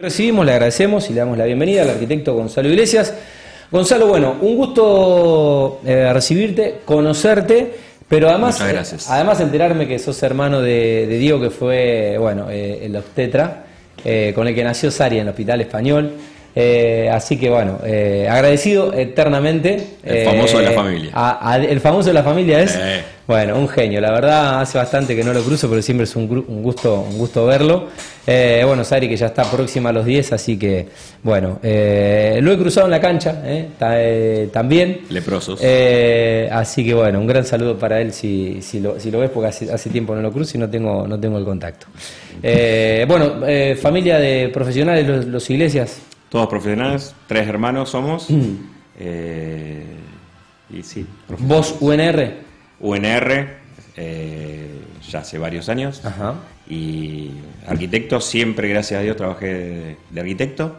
Recibimos, le agradecemos y le damos la bienvenida al arquitecto Gonzalo Iglesias. Gonzalo, bueno, un gusto eh, recibirte, conocerte, pero además, gracias. además enterarme que sos hermano de, de Diego, que fue, bueno, eh, el obstetra, eh, con el que nació Sari en el Hospital Español. Eh, así que bueno, eh, agradecido eternamente. El famoso de la eh, familia. a- a- el famoso de la familia es, bueno, un genio. La verdad hace bastante que no lo cruzo, pero siempre es un, un gusto, un gusto verlo. Bueno, Sari que ya está próxima a los 10, así que bueno, lo he cruzado en la cancha ta- también. Leprosos. Así que bueno, un gran saludo para él si, si, lo, si lo ves, porque hace, hace tiempo no lo cruzo y no tengo, no tengo el contacto. Eh, bueno, eh, familia de profesionales, los, los iglesias. Todos profesionales, tres hermanos somos. Mm. Eh, y sí, Vos, UNR. UNR, eh, ya hace varios años. Ajá. Y arquitecto, siempre, gracias a Dios, trabajé de, de arquitecto.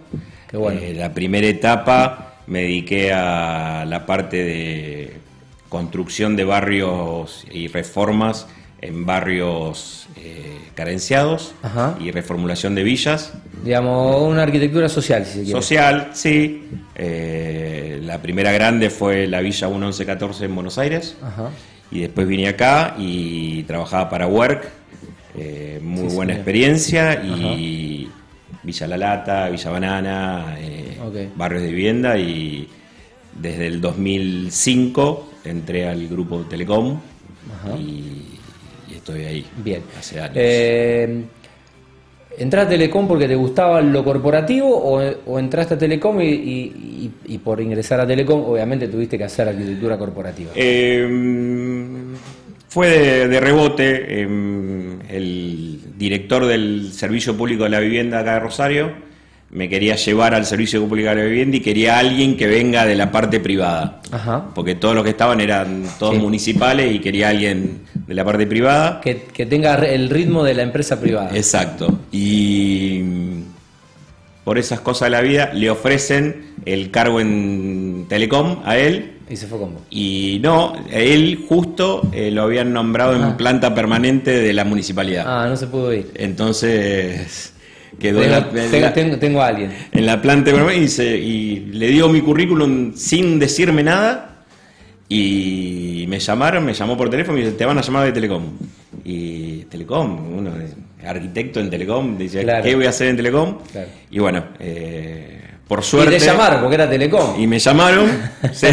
Qué bueno. Eh, la primera etapa me dediqué a la parte de construcción de barrios y reformas en barrios eh, carenciados Ajá. y reformulación de villas. Digamos, una arquitectura social, si se quiere. Social, sí. Eh, la primera grande fue la Villa 1114 en Buenos Aires. Ajá. Y después vine acá y trabajaba para Work. eh, muy Sí, buena experiencia. Y Villa La Lata, Villa Banana, barrios de vivienda. Y desde el 2005 entré al grupo Telecom. Y estoy ahí. Bien. Hace años. Eh, ¿Entraste a Telecom porque te gustaba lo corporativo o, o entraste a Telecom y, y- y- y por ingresar a Telecom obviamente tuviste que hacer arquitectura corporativa? Eh, fue de, de rebote. eh, el director del Servicio Público de la Vivienda acá de Rosario me quería llevar al Servicio Público de la Vivienda y quería alguien que venga de la parte privada. Ajá. Porque todos los que estaban eran todos Sí. municipales y quería alguien de la parte privada. Que, que tenga el ritmo de la empresa privada. Exacto. Y por esas cosas de la vida le ofrecen el cargo en Telecom a él Y se fue con vos. y no, él justo eh, lo habían nombrado en Ah. planta permanente de la municipalidad. Ah, no se pudo ir. Entonces quedó Tengo, en, la, en tengo- la- tengo- tengo a alguien. en la planta permanente y, se- y le dio mi currículum sin decirme nada y me llamaron, me llamó por teléfono y me dice, te van a llamar de Telecom. Y Telecom, uno es arquitecto en Telecom, dice, Claro. ¿qué voy a hacer en Telecom? Claro. Y bueno, eh, por suerte... Y te llamaron porque era Telecom. Y me llamaron, sí.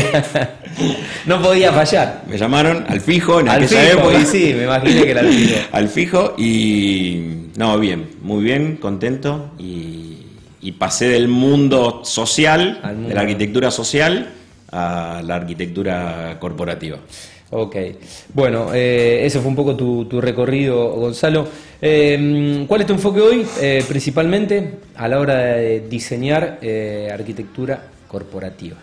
no podía fallar. Me llamaron al fijo en Al aquella fijo, época. y sí, me imaginé que era al fijo. al fijo y no, bien, muy bien, contento y, y pasé del mundo social, mundo. de la arquitectura social a la arquitectura corporativa. Ok, bueno, eh, eso fue un poco tu, tu recorrido, Gonzalo. Eh, ¿Cuál es tu enfoque hoy, eh, principalmente a la hora de diseñar eh, arquitectura corporativa?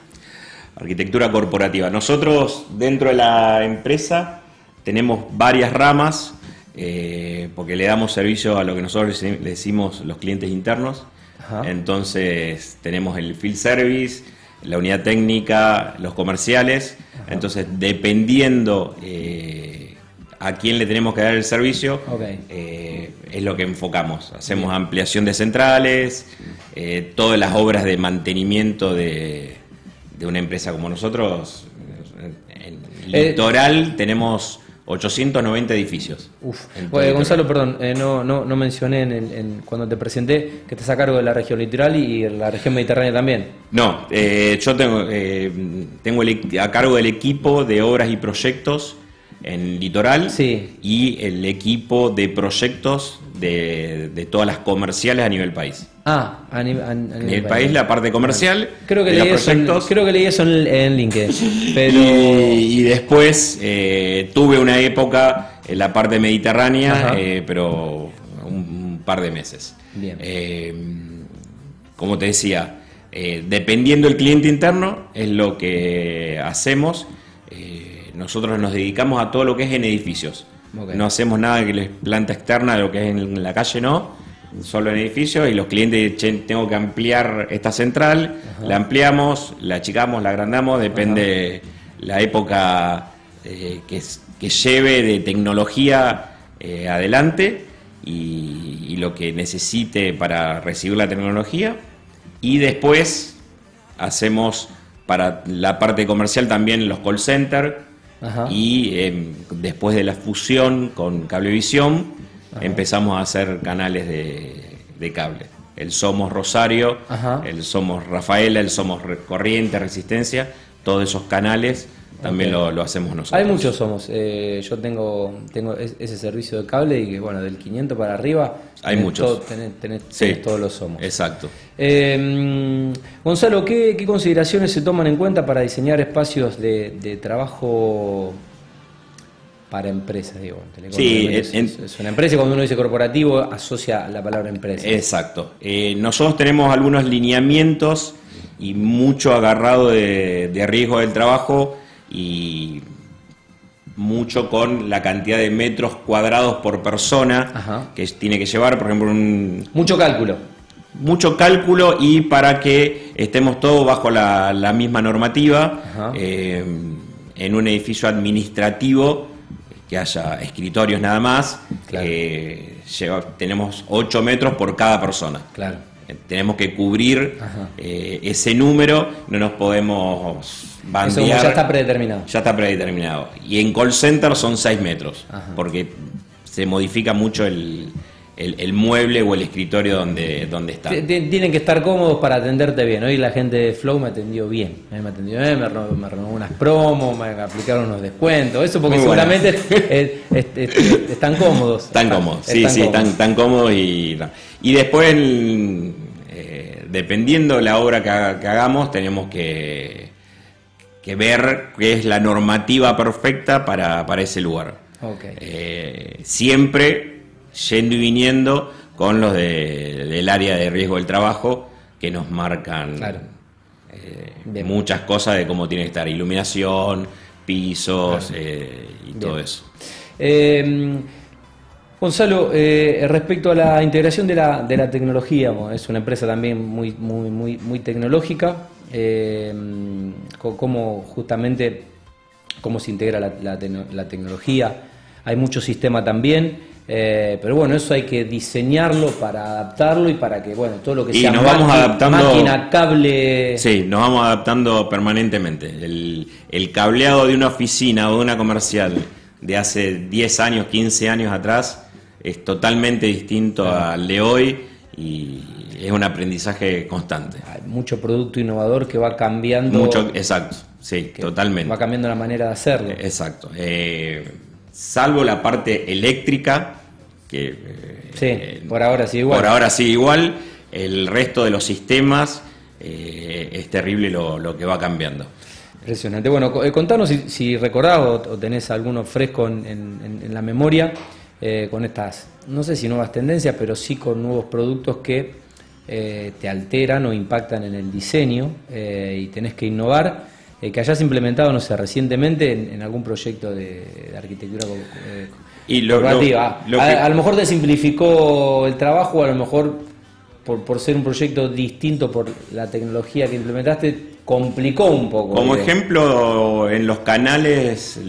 Arquitectura corporativa. Nosotros dentro de la empresa tenemos varias ramas porque le damos servicio a lo que nosotros le decimos los clientes internos. Ajá. Entonces tenemos el field service, la unidad técnica, los comerciales. Entonces dependiendo a quién le tenemos que dar el servicio, eh, es lo que enfocamos. Hacemos ampliación de centrales, eh, todas las obras de mantenimiento de, de una empresa como nosotros. En Eh, Litoral tenemos 890 edificios. Uf. Gonzalo, perdón, eh, no, no, no mencioné en el- en- cuando te presenté que estás a cargo de la región litoral y la región mediterránea también. No, eh, yo tengo, eh, tengo el equ- a cargo del equipo de obras y proyectos en Litoral Sí. y el equipo de proyectos de, de todas las comerciales a nivel país. Ah, a, nivel- a- a A nivel nivel país, la parte comercial Creo que, leí los eso en, creo que leí eso en, en LinkedIn. Pero. Y, y después eh, tuve una época en la parte mediterránea, eh, pero un, un par de meses. Bien. Eh, como te decía, eh, dependiendo del cliente interno, es lo que hacemos. Nosotros nos dedicamos a todo lo que es en edificios. No hacemos nada que les planta externa, lo que es en la calle no, solo en edificios. Y los clientes, che, tengo que ampliar esta central, la ampliamos, la achicamos, la agrandamos, depende la época eh, que lleve de tecnología eh, adelante. y, y lo que necesite para recibir la tecnología. Y después hacemos para la parte comercial también los call centers Ajá. y eh, después de la fusión con Cablevisión empezamos a hacer canales de, de cable. El Somos Rosario, Ajá. el Somos Rafaela, el Somos Corriente, Resistencia, todos esos canales también lo, lo hacemos nosotros. Hay muchos somos. eh, yo tengo tengo es- ese servicio de cable y que, bueno, del 500 para arriba. Hay tenés muchos. todo- tenés, tenés- Sí. todos los somos. Exacto. Eh, Gonzalo, ¿qué, qué consideraciones se toman en cuenta para diseñar espacios de, de trabajo para empresas? Digo, Sí, en- es una empresa y cuando uno dice corporativo asocia la palabra empresa. Exacto. Eh, nosotros tenemos algunos lineamientos y mucho agarrado de, de riesgo del trabajo y mucho con la cantidad de metros cuadrados por persona Ajá. que tiene que llevar, por ejemplo, un, Mucho cálculo. mucho cálculo y para que estemos todos bajo la, la misma normativa, eh, en un edificio administrativo, que haya escritorios nada más, Claro. eh, lleva- tenemos 8 metros por cada persona. Claro. Eh, Tenemos que cubrir eh, ese número, no nos podemos Eso bandear. ya está predeterminado. Ya está predeterminado. Y en call center son 6 metros, Ajá. porque se modifica mucho el, el- el mueble o el escritorio donde, donde está. Tienen que estar cómodos para atenderte bien. Hoy la gente de Flow me atendió bien. Mí me atendió bien, me renovó, me renovó unas promos, me aplicaron unos descuentos. Eso porque Muy seguramente eh, est- est- están cómodos. Están cómodos, sí, sí, cómodos. están, tan cómodos y, y después, el- eh, dependiendo la obra que, haga- que hagamos, tenemos que, que ver qué es la normativa perfecta para, para ese lugar. Ok. Eh, siempre yendo y viniendo con los de- del área de riesgo del trabajo que nos marcan Claro. eh, muchas cosas de cómo tiene que estar iluminación, pisos eh, y todo eso. Gonzalo, eh, respecto a la integración de la, de la tecnología, es una empresa también muy, muy, muy, muy tecnológica. eh, cómo justamente cómo se integra la, la tecno- la tecnología. Hay mucho sistema también, eh, pero bueno, eso hay que diseñarlo para adaptarlo y para que, bueno, todo lo que Y sea nos vamos adaptando- máquina, cable... Sí, nos vamos adaptando permanentemente. El, el cableado de una oficina o de una comercial de hace 10 años, 15 años atrás es totalmente distinto al de hoy y es un aprendizaje constante. Hay mucho producto innovador que va cambiando, Mucho, exacto, sí, totalmente. va cambiando la manera de hacerlo. Exacto. Eh, salvo la parte eléctrica, que eh, Sí, eh, por ahora sí igual. por ahora sí igual, el resto de los sistemas eh, es terrible lo, lo que va cambiando. Impresionante. Bueno, co- eh, contanos si, si recordás o, o tenés alguno fresco en, en- en la memoria eh, con estas, no sé si nuevas tendencias, pero sí con nuevos productos que eh, te alteran o impactan en el diseño eh, y tenés que innovar, que hayas implementado, no sé, recientemente en, en algún proyecto de, de arquitectura Y lo- corporativa. lo- lo a, que- a lo mejor te simplificó el trabajo, a lo mejor por, por ser un proyecto distinto por la tecnología que implementaste, complicó un poco. Como digo. ejemplo, en los canales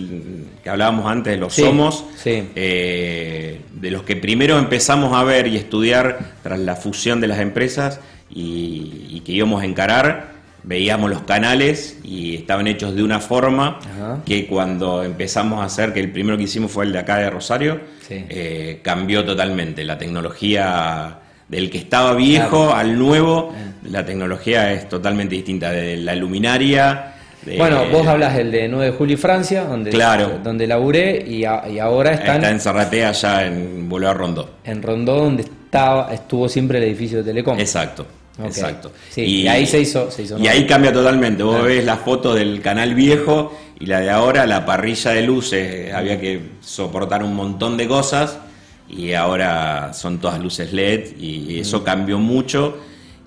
que hablábamos antes de los Sí, Somos, sí. eh, de los que primero empezamos a ver y estudiar tras la fusión de las empresas y, y que íbamos a encarar, veíamos los canales y estaban hechos de una forma Ajá. que cuando empezamos a hacer, que el primero que hicimos fue el de acá de Rosario, Sí. eh, cambió totalmente. La tecnología del que estaba viejo Claro. al nuevo, Eh. la tecnología es totalmente distinta. De la luminaria. de- Bueno, vos hablas del de 9 de julio y Francia, donde, Claro. donde laburé, y, a- y ahora están Está en Zarratea, allá en Boulevard Rondó. en Rondó, donde estaba, estuvo siempre el edificio de Telecom. Exacto. Exacto. Sí, y ahí se hizo- se hizo y ahí cambia totalmente. Vos Claro. ves la foto del canal viejo y la de ahora, la parrilla de luces, había que soportar un montón de cosas y ahora son todas luces LED y eso Mm. cambió mucho.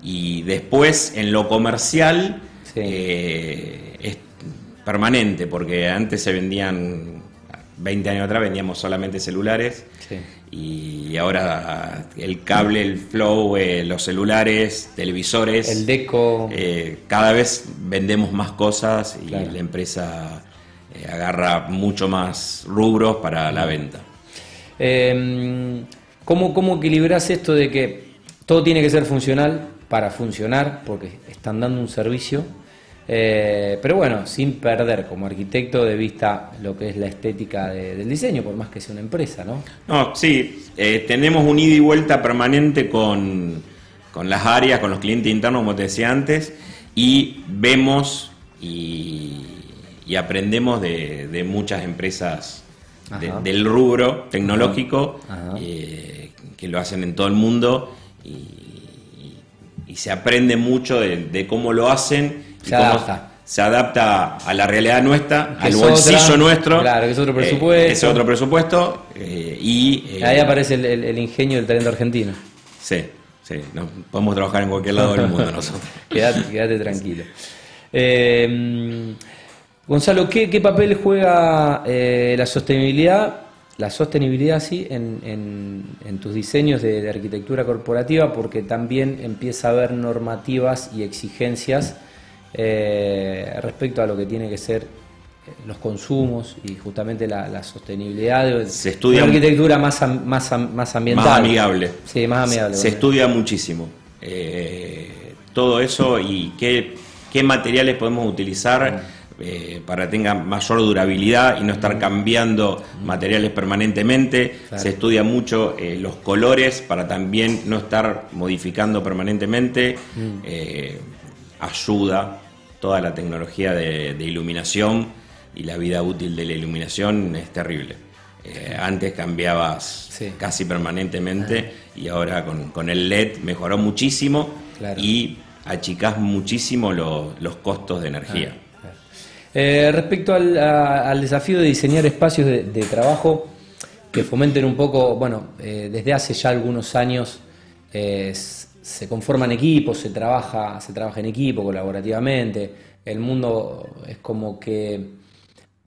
Y después en lo comercial Sí. eh, es permanente, porque antes se vendían, 20 años atrás vendíamos solamente celulares. Sí. Y ahora el cable, el flow, eh, los celulares, televisores. El deco. eh, cada vez vendemos más cosas y Claro. la empresa eh, agarra mucho más rubros para la venta. Eh, ¿cómo, ¿cómo equilibras esto de que todo tiene que ser funcional para funcionar, porque están dando un servicio? Eh, pero bueno, sin perder como arquitecto de vista lo que es la estética del diseño, por más que sea una empresa, ¿no? No, sí, eh, tenemos un ida y vuelta permanente con, las áreas, con los clientes internos, como te decía antes, y vemos y, aprendemos de, muchas empresas del rubro tecnológico eh, que lo hacen en todo el mundo y, se aprende mucho de cómo lo hacen se adapta. Se adapta a la realidad nuestra, al bolsillo nuestro. Claro, que es otro presupuesto. Eh, es otro presupuesto. Eh, y, Ahí aparece el, ingenio del talento argentino. Sí, sí. podemos trabajar en cualquier lado del mundo nosotros. quédate, tranquilo. Gonzalo, ¿qué, papel juega la sostenibilidad la sostenibilidad sí en, en, tus diseños de, arquitectura corporativa porque también empieza a haber normativas y exigencias eh, respecto a lo que tiene que ser eh, los consumos y justamente la, sostenibilidad se estudia una arquitectura más, más, más ambiental. Más amigable. Sí, más amigable. Se, estudia muchísimo. Eh, todo eso y qué, qué materiales podemos utilizar mm. para que tenga mayor durabilidad y no estar mm. cambiando mm. materiales permanentemente. Se estudia mucho los colores para también no estar modificando permanentemente ayuda toda la tecnología de, iluminación y la vida útil de la iluminación es terrible. Eh, antes cambiabas casi permanentemente y ahora con, el LED mejoró muchísimo y achicás muchísimo los costos de energía. Eh, respecto al, desafío de diseñar espacios de, trabajo que fomenten un poco, bueno, eh, desde hace ya algunos años se conforman equipos, se trabaja, se trabaja en equipo, colaborativamente. El mundo es como que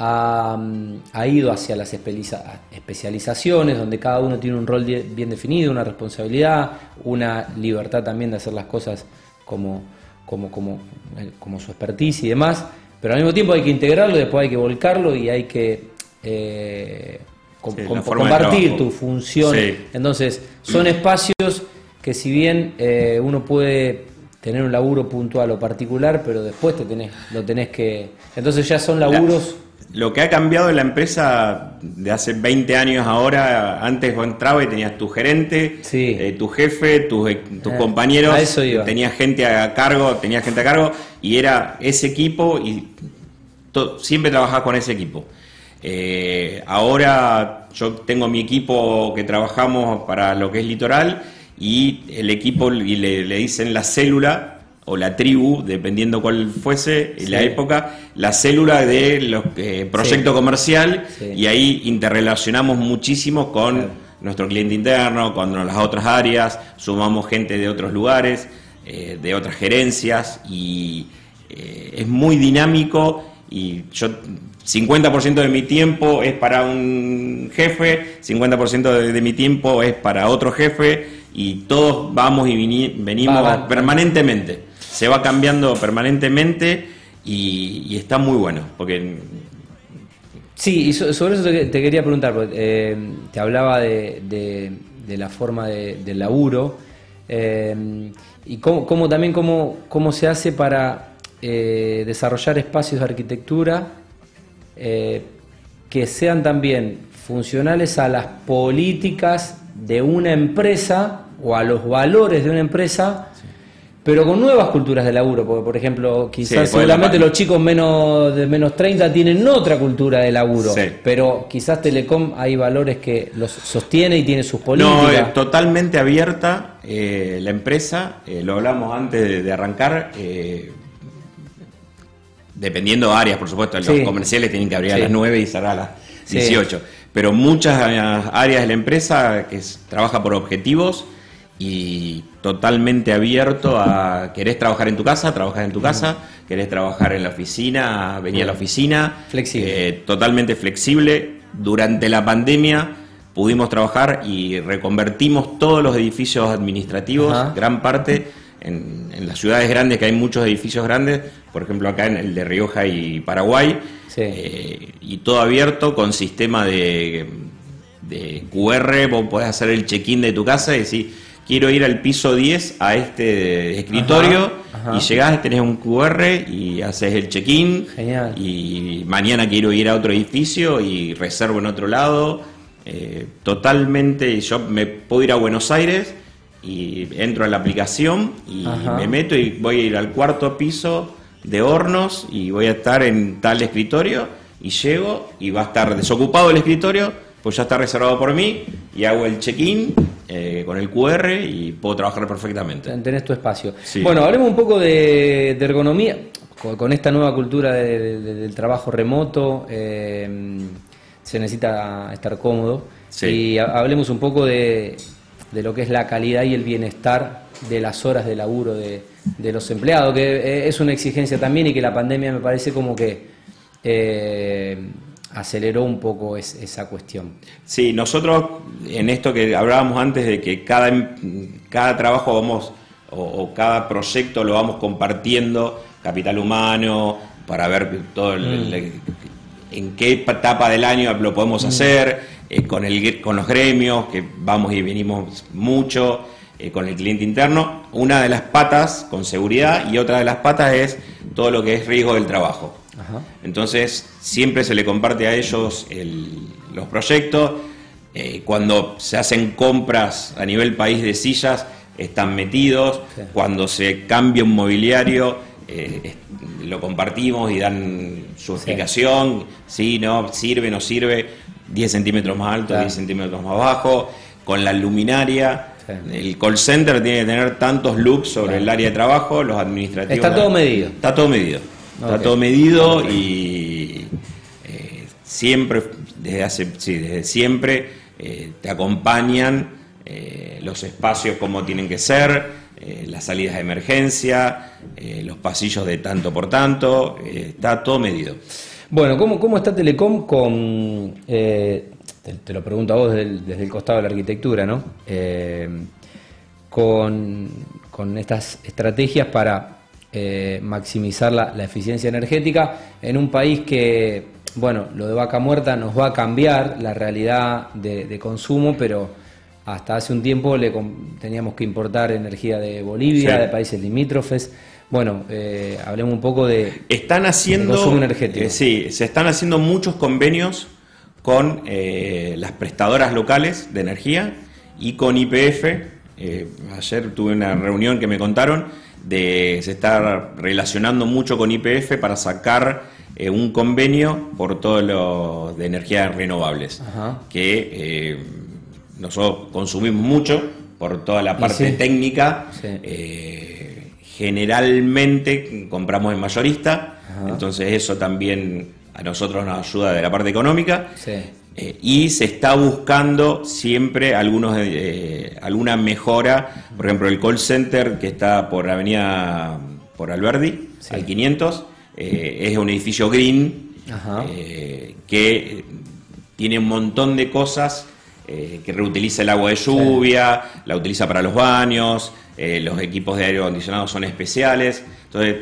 ha, ido hacia las especializaciones, donde cada uno tiene un rol bien definido, una responsabilidad, una libertad también de hacer las cosas como, como, como, eh, como su expertise y demás. Pero al mismo tiempo hay que integrarlo, después hay que volcarlo y hay que eh, compartir tu función. Entonces, son espacios que si bien eh, uno puede tener un laburo puntual o particular, pero después te tenés, lo tenés que... Entonces ya son laburos... lo que ha cambiado en la empresa de hace 20 años ahora, antes vos entrabas y tenías tu gerente, eh, tu jefe, tus, eh, tus compañeros, tenías gente a cargo, tenías gente a cargo y era ese equipo y siempre trabajabas con ese equipo. ahora yo tengo mi equipo que trabajamos para lo que es litoral y el equipo y le, dicen la célula o la tribu, dependiendo cuál fuese en la época, la célula de los eh, proyecto comercial y ahí interrelacionamos muchísimo con nuestro cliente interno, con las otras áreas, sumamos gente de otros lugares, eh, de otras gerencias y eh, es muy dinámico y yo 50% de mi tiempo es para un jefe, 50% de mi tiempo es para otro jefe y todos vamos y venimos permanentemente. Se va cambiando permanentemente y, está muy bueno. porque Sí, y sobre eso te, quería preguntar, eh, te hablaba de, la forma del laburo eh, y cómo, también cómo, cómo se hace para eh, desarrollar espacios de arquitectura que sean también funcionales a las políticas de una empresa o a los valores de una empresa, pero con nuevas culturas de laburo, porque por ejemplo, quizás seguramente los chicos menos de menos 30 tienen otra cultura de laburo, pero quizás Telecom hay valores que los sostiene y tiene sus políticas. No, es totalmente abierta eh, la empresa, eh, lo hablamos antes de, arrancar. Eh, dependiendo de áreas, por supuesto, los comerciales tienen que abrir a las 9 y cerrar a las 18 pero muchas áreas de la empresa que trabaja por objetivos y totalmente abierto a querés trabajar en tu casa, trabajar en tu casa, querés trabajar en la oficina, venir a la oficina, flexible. Eh, totalmente flexible. Durante la pandemia pudimos trabajar y reconvertimos todos los edificios administrativos, gran parte en, las ciudades grandes, que hay muchos edificios grandes, por ejemplo acá en el de Rioja y Paraguay, eh, y todo abierto con sistema de, de QR, vos podés hacer el check-in de tu casa y decir, quiero ir al piso 10 a este escritorio Ajá, ajá. y llegás, tenés un QR y haces el check-in Genial. y mañana quiero ir a otro edificio y reservo en otro lado. Eh, totalmente, yo me puedo ir a Buenos Aires y entro a la aplicación y Ajá. me meto y voy a ir al cuarto piso de hornos y voy a estar en tal escritorio y llego y va a estar desocupado el escritorio, pues ya está reservado por mí y hago el check-in eh, con el QR y puedo trabajar perfectamente. Tenés tu espacio. Sí. Bueno, hablemos un poco de, de ergonomía. Con, con esta nueva cultura de- de- del trabajo remoto, eh, se necesita estar cómodo. Sí. Y ha- hablemos un poco de, lo que es la calidad y el bienestar de las horas de laburo de, los empleados, que eh, es una exigencia también y que la pandemia me parece como que eh, aceleró un poco es- esa cuestión. Sí, nosotros en esto que hablábamos antes de que cada, cada trabajo vamos o, o cada proyecto lo vamos compartiendo, capital humano, para ver todo el- el- en qué etapa del año lo podemos hacer, eh, con, el, con los gremios, que vamos y venimos mucho, eh, con el cliente interno. Una de las patas con seguridad y otra de las patas es todo lo que es riesgo del trabajo. Ajá. Entonces, siempre se le comparte a ellos el- los proyectos. Eh, cuando se hacen compras a nivel país de sillas, están metidos. Sí. Cuando se cambia un mobiliario, eh, lo compartimos y dan su explicación. Sí, no, sirve, no sirve. 10 centímetros más alto, Claro. 10 centímetros más bajo. Con la luminaria. Sí. El call center tiene que tener tantos looks sobre Claro. el área de trabajo, los administrativos. Está todo medido. Está todo medido. Está todo medido y eh, siempre, desde hace, sí, desde siempre, eh, te acompañan eh, los espacios como tienen que ser, las salidas de emergencia, los pasillos de tanto por tanto, está todo medido. Bueno, ¿cómo, cómo está Telecom con, te, te lo pregunto a vos desde el, desde el costado de la arquitectura, ¿no? Con, con estas estrategias para eh, maximizar la, la eficiencia energética en un país que, bueno, lo de vaca muerta nos va a cambiar la realidad de, de consumo, pero hasta hace un tiempo le teníamos que importar energía de Bolivia, Sí. de países limítrofes. Bueno, eh, hablemos un poco de, Están haciendo. Consumo energético. eh, sí, se están haciendo muchos convenios con las prestadoras locales de energía y con IPF. Ayer tuve una reunión que me contaron de se está relacionando mucho con IPF para sacar eh, un convenio por todo lo de energías renovables Ajá. que eh, nosotros consumimos mucho por toda la parte sí. técnica. Sí. Eh, generalmente compramos en mayorista, Ajá. entonces eso también a nosotros nos ayuda de la parte económica. Sí. Eh, y se está buscando siempre algunos, eh, alguna mejora, por ejemplo el call center que está por Avenida por Alberdi, Sí. al 500, eh, es un edificio green eh, que tiene un montón de cosas, que reutiliza el agua de lluvia, la utiliza para los baños, los equipos de aire acondicionado son especiales, entonces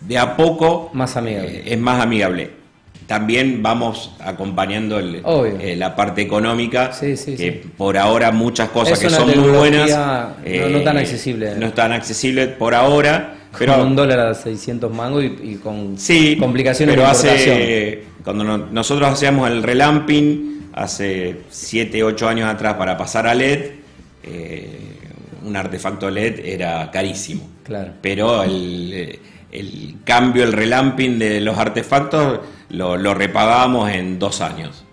de a poco Más amigable. es más amigable. También vamos acompañando el- eh, la parte económica, Sí, sí, que sí. por ahora muchas cosas Es que son muy buenas, no- no tan accesible. no están accesibles por ahora, pero con un dólar a 600 mangos y, y con complicaciones pero de hace cuando no- nosotros hacíamos el relamping hace 7, 8 años atrás para pasar a LED, eh, un artefacto LED era carísimo. Claro. Pero el, el cambio, el relamping de los artefactos lo, lo repagábamos en dos años.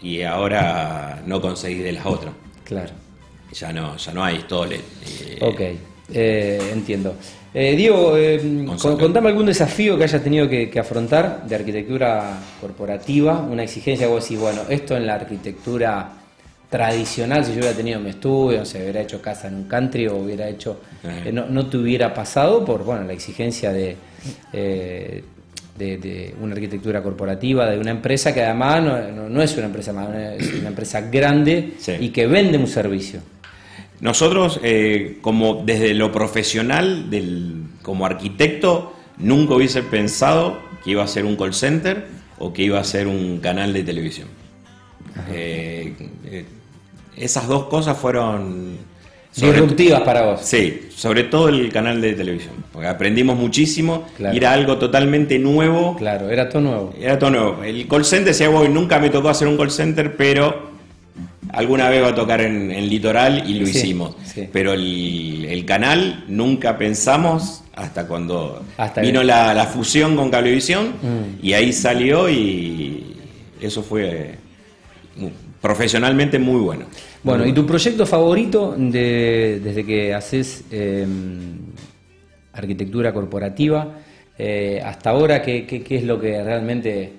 Y ahora no conseguís de las otras. Claro. Ya no, ya no hay todo. Eh, Ok, eh, entiendo. Eh, Diego, eh, con- contame algún desafío que hayas tenido que, que afrontar de arquitectura corporativa, una exigencia que vos decís, bueno, esto en la arquitectura tradicional, si yo hubiera tenido mi estudio, no sé, hubiera hecho casa en un country o hubiera hecho, no, no te hubiera pasado por, bueno, la exigencia de, de, de una arquitectura corporativa, de una empresa que además no, no- no es una empresa más, es una empresa grande Sí. y que vende un servicio. Nosotros, eh, como desde lo profesional, del, como arquitecto, nunca hubiese pensado que iba a ser un call center o que iba a ser un canal de televisión. Eh, eh, esas dos cosas fueron disruptivas para vos. Sí, sobre todo el canal de televisión, porque aprendimos muchísimo Claro. y era algo totalmente nuevo. Claro, era todo nuevo. Era todo nuevo. El call center, decía, voy, nunca me tocó hacer un call center, pero alguna vez va a tocar en, en Litoral y lo Sí, hicimos. sí. Pero el, el canal nunca pensamos hasta cuando Hasta vino la, la fusión con Cablevisión Mm. y ahí salió y eso fue profesionalmente muy bueno. Bueno, ¿y tu proyecto favorito de- desde que haces eh, arquitectura corporativa eh, hasta ahora? ¿qué, qué, qué es lo que realmente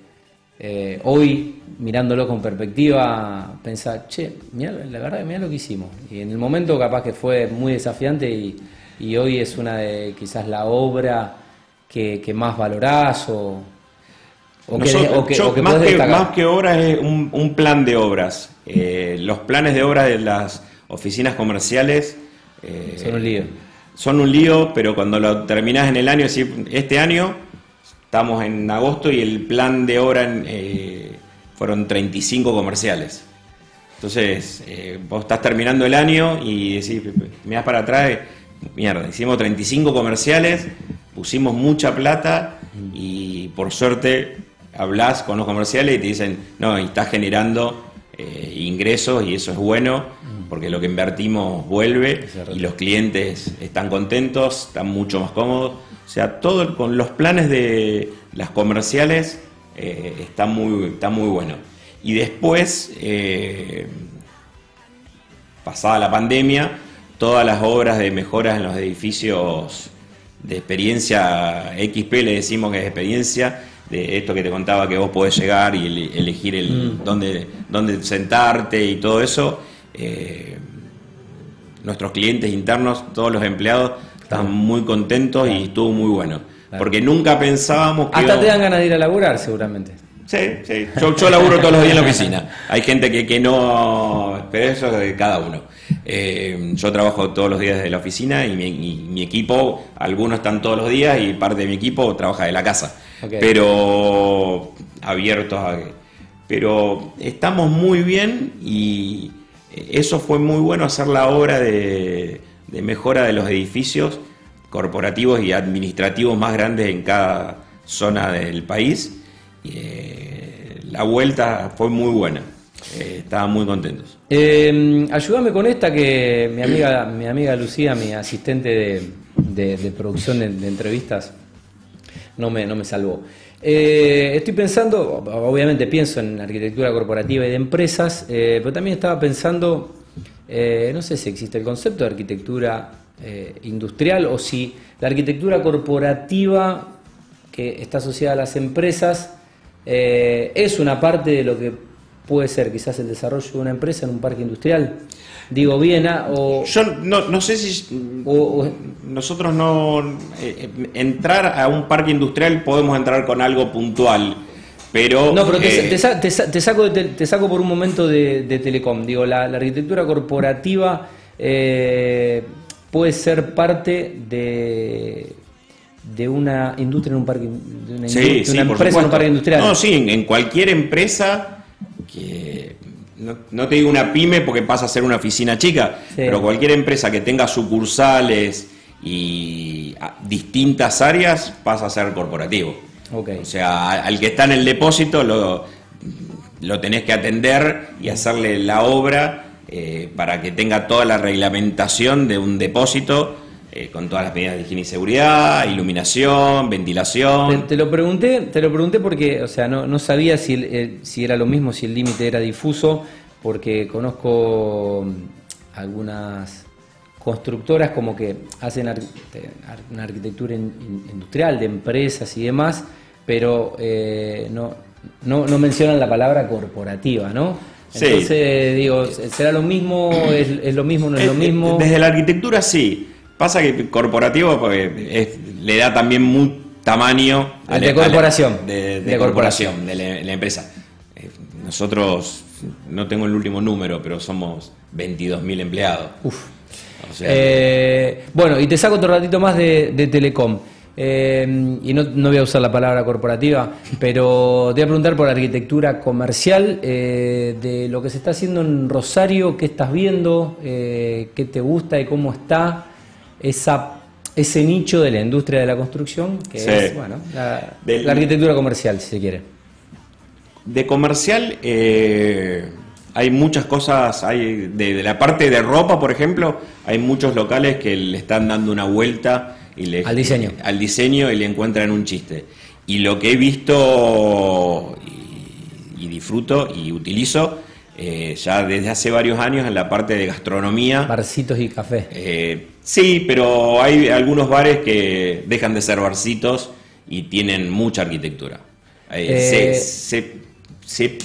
eh, hoy, mirándolo con perspectiva, pensás, che, mirá, la verdad, mira lo que hicimos? Y en el momento capaz que fue muy desafiante y, y hoy es una de quizás la obra que, que más valorás o, o que, Nosotros- o que- yo, o que más, que, más que obras es un, un plan de obras. Eh, los planes de obras de las oficinas comerciales eh, Son un lío. son un lío, pero cuando lo terminás en el año, es decir, este año estamos en agosto y el plan de obra eh, fueron 35 comerciales. Entonces, eh, vos estás terminando el año y decís, mirás para atrás, mierda, hicimos 35 comerciales, pusimos mucha plata y por suerte hablas con los comerciales y te dicen, no, y estás generando eh, ingresos y eso es bueno porque lo que invertimos vuelve y los clientes están contentos, están mucho más cómodos. O sea, todo con los planes de las comerciales eh, está, muy, está muy bueno. Y después, eh, pasada la pandemia, todas las obras de mejoras en los edificios de experiencia XP, le decimos que es experiencia, de esto que te contaba que vos podés llegar y ele- elegir el dónde, dónde sentarte y todo eso. eh, nuestros clientes internos, todos los empleados, están muy contentos y estuvo muy bueno. Claro. Porque nunca pensábamos que... Hasta íbamos- te dan ganas de ir a laburar seguramente. Sí, sí. Yo, yo laburo todos los días en la oficina. Hay gente que, que no. Pero eso es de cada uno. Eh, yo trabajo todos los días desde la oficina y mi, y mi equipo, algunos están todos los días y parte de mi equipo trabaja de la casa. Pero abiertos a. Pero estamos muy bien y eso fue muy bueno hacer la obra de, de mejora de los edificios corporativos y administrativos más grandes en cada zona del país. Y, eh, la vuelta fue muy buena. Eh, estaban muy contentos. Eh, ayúdame con esta que mi amiga, mi amiga Lucía, mi asistente de, de- de producción de, de entrevistas, no me, no me salvó. Eh, estoy pensando, obviamente pienso en arquitectura corporativa y de empresas, eh, pero también estaba pensando, eh, no sé si existe el concepto de arquitectura industrial o si la arquitectura corporativa que está asociada a las empresas es una parte de lo que puede ser quizás el desarrollo de una empresa en un parque industrial. Digo bien, ah, o, Yo no, no sé si o- o- nosotros no eh, entrar a un parque industrial podemos entrar con algo puntual, pero No, pero te, eh, te te te saco, de te, saco por un momento de, de Telecom. Digo, la, la arquitectura corporativa eh, puede ser parte de, de una industria en un parque, de una, Sí, sí, una empresa en un parque industrial. No, sí, en, en cualquier empresa no, no te digo una pyme porque pasa a ser una oficina chica, pero cualquier empresa que tenga sucursales y ah, distintas áreas pasa a ser corporativo. Ok. O sea, al que está en el depósito lo, lo tenés que atender y hacerle la obra eh, para que tenga toda la reglamentación de un depósito eh, con todas las medidas de higiene y seguridad, iluminación, ventilación. te lo pregunté, te lo pregunté porque, o sea, no, no sabía si, eh, si era lo mismo, si el límite era difuso, porque conozco mm, algunas constructoras como que hacen ar- una arquitectura in- in- industrial de empresas y demás, pero eh, no, no, no mencionan la palabra corporativa, ¿no? Sí. Entonces, digo, ¿será lo mismo? ¿Es, es lo mismo? ¿No es lo Eh, mismo? Desde la arquitectura sí. Pasa que corporativo porque es- le da también muy tamaño Ah, de corporación. de, de De corporación, de la, la empresa. Eh, Nosotros, no tengo el último número, pero somos 22.000 empleados. Uf. O sea, Eh, bueno, y te saco otro ratito más de, Telecom. eh, y no, no voy a usar la palabra corporativa, pero te voy a preguntar por arquitectura comercial, de lo que se está haciendo en Rosario, qué estás viendo, qué te gusta y cómo está esa, ese nicho de la industria de la construcción, que Sí. es bueno, la, Del- la arquitectura comercial, si se quiere. De comercial eh, hay muchas cosas, hay de, de la parte de ropa, por ejemplo, hay muchos locales que le están dando una vuelta y le, Al diseño. al diseño y le encuentran un chiste. Y lo que he visto y, y disfruto y utilizo eh, ya desde hace varios años en la parte de gastronomía. Barcitos y café. Eh, sí, pero hay algunos bares que dejan de ser barcitos y tienen mucha arquitectura. Eh, se, se- se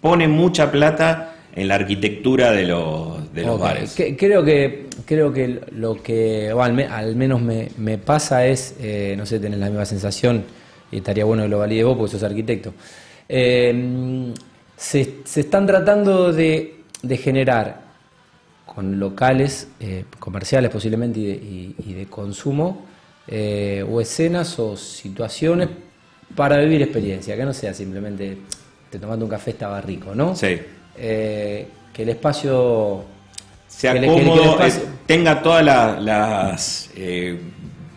pone mucha plata en la arquitectura de los, de los bares. que- creo que creo que lo que o al, me- al menos me, me pasa es, no sé, tenés la misma sensación, y estaría bueno que lo valide vos porque sos arquitecto. Eh, se, se están tratando de, de generar con locales eh, comerciales posiblemente y de, y- y de consumo, eh, o escenas o situaciones para vivir experiencia, que no sea simplemente te tomando un café estaba rico, ¿no? Sí. Eh, que el espacio Sea que que cómodo, eh, tenga todas la- las... eh,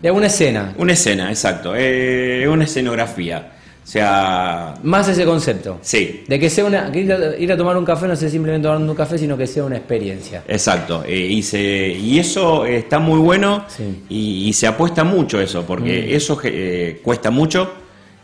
de una escena, una escena, exacto. una escenografía. O sea... más ese concepto. Sí, De que sea una que ir a, ir a tomar un café no sea simplemente tomando un café, sino que sea una experiencia. Exacto, eh, y, se- y eso está muy bueno Sí. Mm. y, y se apuesta mucho eso, porque eso eh, cuesta mucho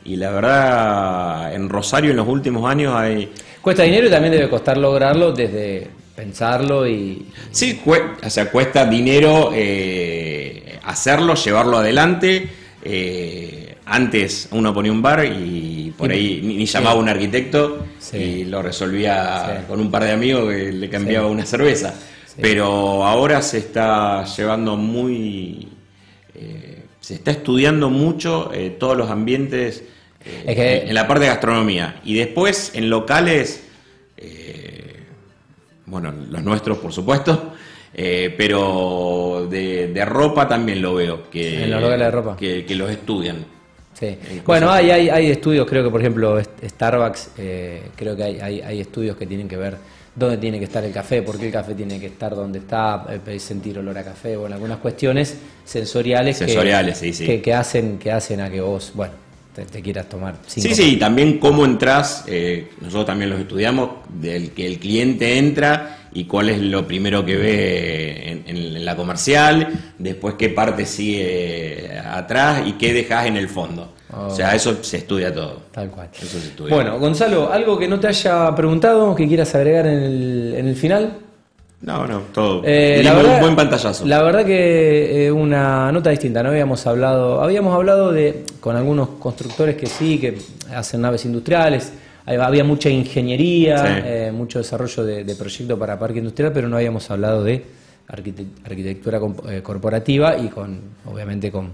y la verdad en Rosario en los últimos años hay... Cuesta dinero y también debe costar lograrlo desde pensarlo y Sí, o sea, cuesta dinero eh, hacerlo, llevarlo adelante. eh, antes uno ponía un bar y por ahí ni, ni llamaba a un arquitecto Sí. y lo resolvía Sí. con un par de amigos que le cambiaba Sí. una cerveza. Pero ahora se está llevando muy... eh, se está estudiando mucho eh, todos los ambientes eh, Es que- en, la parte de gastronomía. Y después en locales... eh, bueno, los nuestros por supuesto, eh, pero de, de ropa también lo veo, que, En los locales de ropa. que, que los estudian. Sí. Bueno, hay, hay, hay estudios, creo que por ejemplo Starbucks, eh, creo que hay, hay, hay estudios que tienen que ver dónde tiene que estar el café, por qué el café tiene que estar donde está, eh, sentir olor a café, bueno, algunas cuestiones sensoriales, que- Sensoriales, sí, sí. Que, que hacen, que hacen a que vos, bueno, te, te quieras tomar cinco Sí, sí, y también cómo entras, eh, nosotros también los estudiamos, del que el cliente entra y cuál es lo primero que ve en, en la comercial, después qué parte sigue atrás y qué dejas en el fondo. Oh. O sea, eso se estudia todo. Tal cual. Eso se estudia. Bueno, Gonzalo, ¿algo que no te haya preguntado, que quieras agregar en el, en el final? No, no, todo. Eh, Dimos un buen pantallazo. La verdad que eh, una nota distinta, no habíamos hablado, habíamos hablado de con algunos constructores que sí, que hacen naves industriales, había mucha ingeniería, Sí. eh, mucho desarrollo de, de proyectos para parque industrial, pero no habíamos hablado de arquite- arquitectura corporativa y con, obviamente con,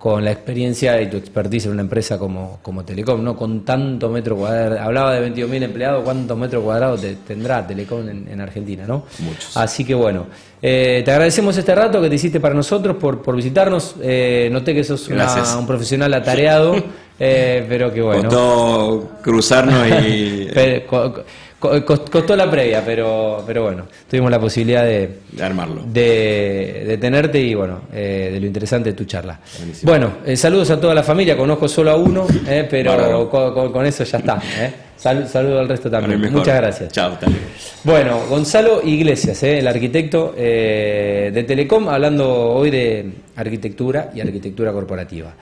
con la experiencia y tu expertise en una empresa como, como Telecom, ¿no? Con tanto metro cuadrado, hablaba de 22.000 empleados, ¿cuántos metros cuadrados te- tendrá Telecom en, en Argentina, no? Muchos. Así que bueno, eh, te agradecemos este rato que te hiciste para nosotros por, por visitarnos. Eh, noté que sos una- un profesional atareado, eh, pero que bueno. Costó cruzarnos y Pero costó la previa, pero, pero bueno, tuvimos la posibilidad de, de armarlo. de, de tenerte y bueno, eh, de lo interesante de tu charla. Buenísimo. Bueno, eh, saludos a toda la familia, conozco solo a uno, eh, pero con, con- con eso ya está. Eh. Sal- saludo al resto también. Muchas gracias. Chao, luego. Bueno, Gonzalo Iglesias, eh, el arquitecto eh, de Telecom, hablando hoy de arquitectura y arquitectura corporativa.